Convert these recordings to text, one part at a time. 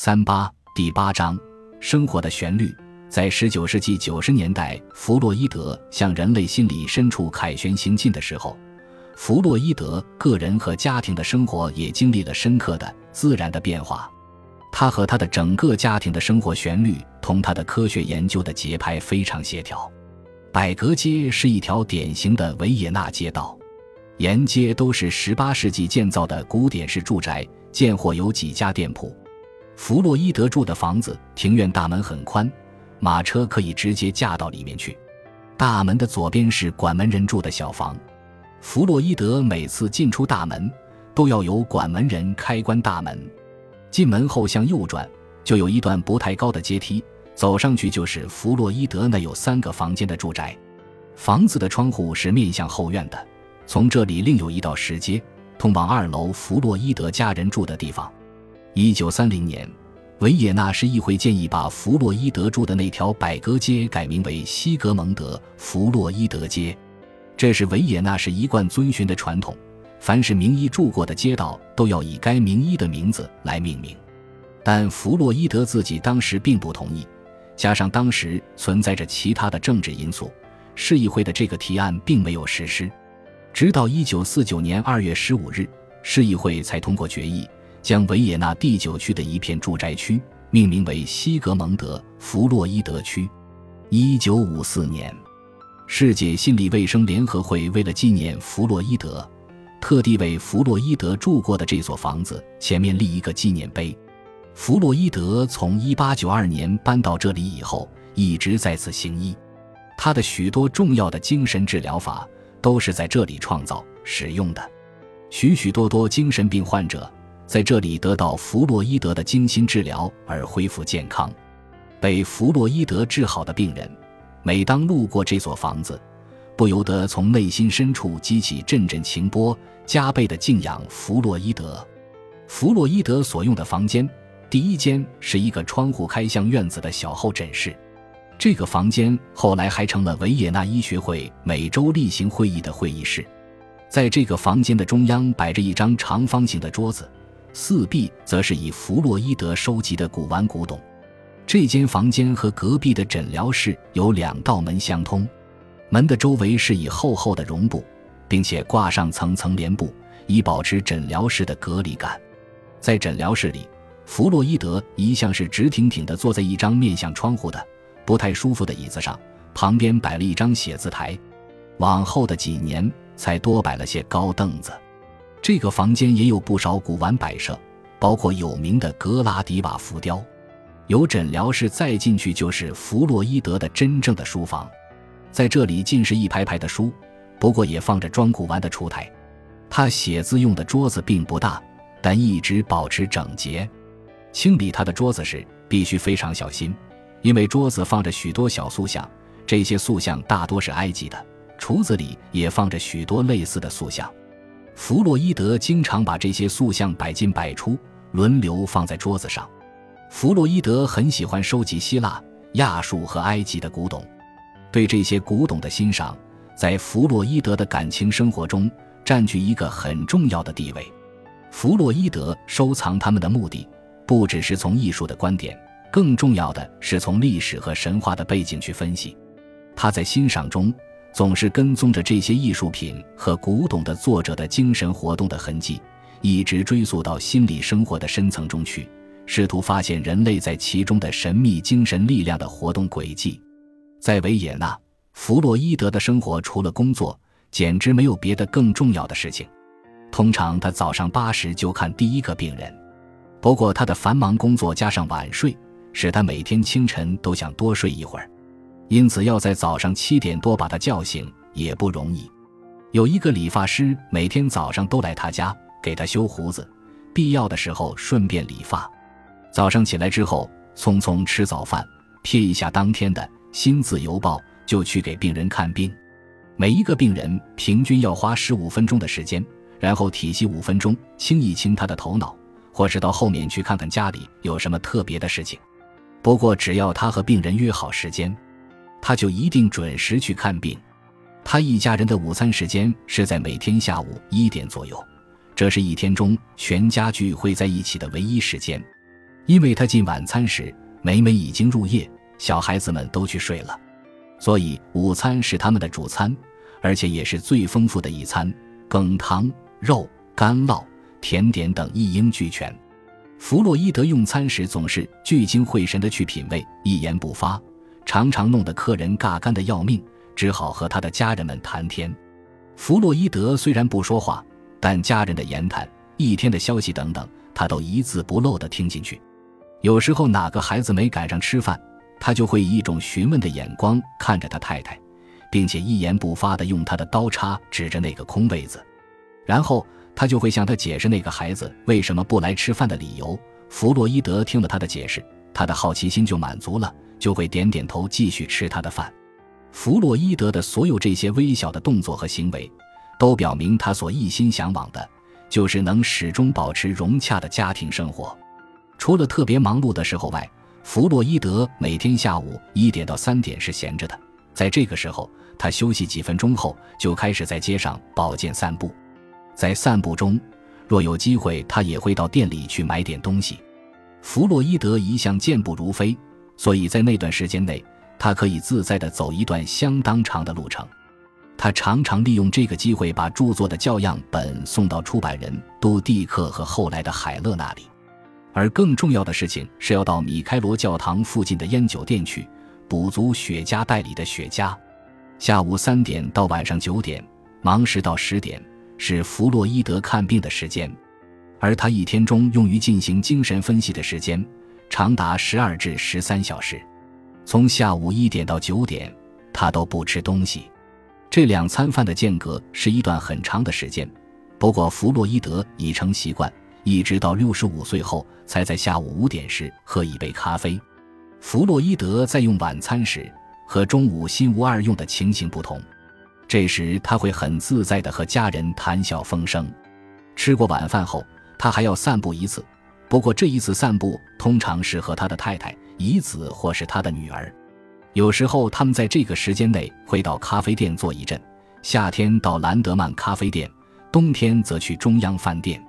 三八第八章生活的旋律。在十九世纪九十年代，弗洛伊德向人类心理深处凯旋行进的时候，弗洛伊德个人和家庭的生活也经历了深刻的、自然的变化。他和他的整个家庭的生活旋律，同他的科学研究的节拍非常协调。百格街是一条典型的维也纳街道，沿街都是十八世纪建造的古典式住宅，见或有几家店铺。弗洛伊德住的房子庭院大门很宽。马车可以直接驾到里面去。大门的左边是管门人住的小房。弗洛伊德每次进出大门，都要由管门人开关大门。进门后向右转，就有一段不太高的阶梯，走上去就是弗洛伊德那有三个房间的住宅。房子的窗户是面向后院的。从这里另有一道石阶，通往二楼弗洛伊德家人住的地方。一九三零年。维也纳市议会建议把弗洛伊德住的那条百格街改名为西格蒙德·弗洛伊德街，这是维也纳市一贯遵循的传统。凡是名医住过的街道都要以该名医的名字来命名。但弗洛伊德自己当时并不同意，加上当时存在着其他的政治因素，市议会的这个提案并没有实施。直到1949年2月15日，市议会才通过决议。将维也纳第九区的一片住宅区命名为西格蒙德·弗洛伊德区。一九五四年，世界心理卫生联合会为了纪念弗洛伊德，特地为弗洛伊德住过的这所房子前面立一个纪念碑。弗洛伊德从一八九二年搬到这里以后，一直在此行医。他的许多重要的精神治疗法都是在这里创造使用的。许许多多精神病患者。在这里得到弗洛伊德的精心治疗而恢复健康，被弗洛伊德治好的病人，每当路过这所房子，不由得从内心深处激起阵阵情波，加倍的敬仰弗洛伊德。弗洛伊德所用的房间，第一间是一个窗户开向院子的小候诊室，这个房间后来还成了维也纳医学会每周例行会议的会议室。在这个房间的中央摆着一张长方形的桌子。四壁则是以弗洛伊德收集的古玩古董。这间房间和隔壁的诊疗室有两道门相通，门的周围是以厚厚的绒布，并且挂上层层帘布，以保持诊疗室的隔离感。在诊疗室里，弗洛伊德一向是直挺挺地坐在一张面向窗户的、不太舒服的椅子上，旁边摆了一张写字台。往后的几年，才多摆了些高凳子。这个房间也有不少古玩摆设，包括有名的格拉迪瓦浮雕。有诊疗室，再进去就是弗洛伊德的真正的书房。在这里尽是一排排的书，不过也放着装古玩的橱台。他写字用的桌子并不大，但一直保持整洁。清理他的桌子时必须非常小心，因为桌子放着许多小塑像，这些塑像大多是埃及的。橱子里也放着许多类似的塑像。弗洛伊德经常把这些塑像摆进摆出，轮流放在桌子上。弗洛伊德很喜欢收集希腊、亚述和埃及的古董，对这些古董的欣赏，在弗洛伊德的感情生活中占据一个很重要的地位。弗洛伊德收藏他们的目的，不只是从艺术的观点，更重要的是从历史和神话的背景去分析。他在欣赏中。总是跟踪着这些艺术品和古董的作者的精神活动的痕迹，一直追溯到心理生活的深层中去，试图发现人类在其中的神秘精神力量的活动轨迹。在维也纳，弗洛伊德的生活除了工作，简直没有别的更重要的事情。通常他早上八时就看第一个病人，不过他的繁忙工作加上晚睡，使他每天清晨都想多睡一会儿。因此，要在早上七点多把他叫醒也不容易。有一个理发师每天早上都来他家给他修胡子，必要的时候顺便理发。早上起来之后，匆匆吃早饭，瞥一下当天的《新自由报》，就去给病人看病。每一个病人平均要花十五分钟的时间，然后体息五分钟，清一清他的头脑，或是到后面去看看家里有什么特别的事情。不过，只要他和病人约好时间。他就一定准时去看病。他一家人的午餐时间是在每天下午一点左右，这是一天中全家聚会在一起的唯一时间。因为他进晚餐时，每每已经入夜，小孩子们都去睡了，所以午餐是他们的主餐，而且也是最丰富的一餐，羹汤、肉、干酪、甜点等一应俱全。弗洛伊德用餐时总是聚精会神地去品味，一言不发，常常弄得客人尬干的要命，只好和他的家人们谈天。弗洛伊德虽然不说话，但家人的言谈、一天的消息等等，他都一字不漏地听进去。有时候哪个孩子没赶上吃饭，他就会以一种询问的眼光看着他太太，并且一言不发地用他的刀叉指着那个空位子，然后他就会向他解释那个孩子为什么不来吃饭的理由。弗洛伊德听了他的解释，他的好奇心就满足了，就会点点头继续吃他的饭。弗洛伊德的所有这些微小的动作和行为，都表明他所一心向往的，就是能始终保持融洽的家庭生活。除了特别忙碌的时候外，弗洛伊德每天下午一点到三点是闲着的。在这个时候，他休息几分钟后，就开始在街上保健散步。在散步中，若有机会，他也会到店里去买点东西。弗洛伊德一向健步如飞，所以在那段时间内，他可以自在地走一段相当长的路程。他常常利用这个机会把著作的校样本送到出版人杜蒂克和后来的海勒那里。而更重要的事情是要到米开罗教堂附近的烟酒店去补足雪茄袋里的雪茄。下午三点到晚上九点，忙时到十点是弗洛伊德看病的时间，而他一天中用于进行精神分析的时间长达十二至十三小时。从下午一点到九点，他都不吃东西。这两餐饭的间隔是一段很长的时间，不过弗洛伊德已成习惯。一直到六十五岁后，才在下午五点时喝一杯咖啡。弗洛伊德在用晚餐时和中午心无二用的情形不同，这时他会很自在地和家人谈笑风生。吃过晚饭后，他还要散步一次，不过这一次散步通常是和他的太太、姨子或是他的女儿。有时候他们在这个时间内会到咖啡店坐一阵，夏天到兰德曼咖啡店，冬天则去中央饭店。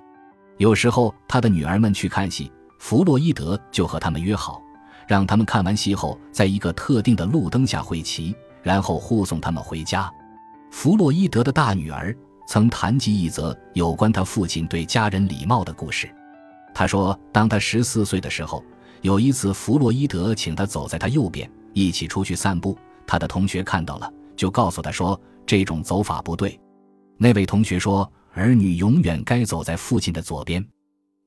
有时候，他的女儿们去看戏，弗洛伊德就和他们约好，让他们看完戏后，在一个特定的路灯下会齐，然后护送他们回家。弗洛伊德的大女儿曾谈及一则有关他父亲对家人礼貌的故事。他说，当他十四岁的时候，有一次弗洛伊德请他走在他右边，一起出去散步。他的同学看到了，就告诉他说，这种走法不对。那位同学说。儿女永远该走在父亲的左边，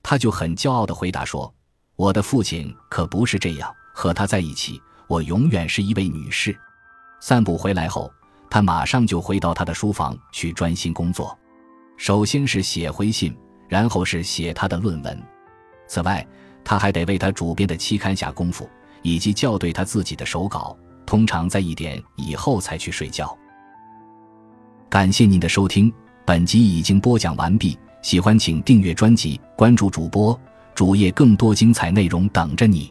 他就很骄傲地回答说：“我的父亲可不是这样，和他在一起，我永远是一位女士。”散步回来后，他马上就回到他的书房去专心工作，首先是写回信，然后是写他的论文。此外，他还得为他主编的期刊下功夫，以及校对他自己的手稿。通常在一点以后才去睡觉。感谢您的收听。本集已经播讲完毕，喜欢请订阅专辑，关注主播主页，更多精彩内容等着你。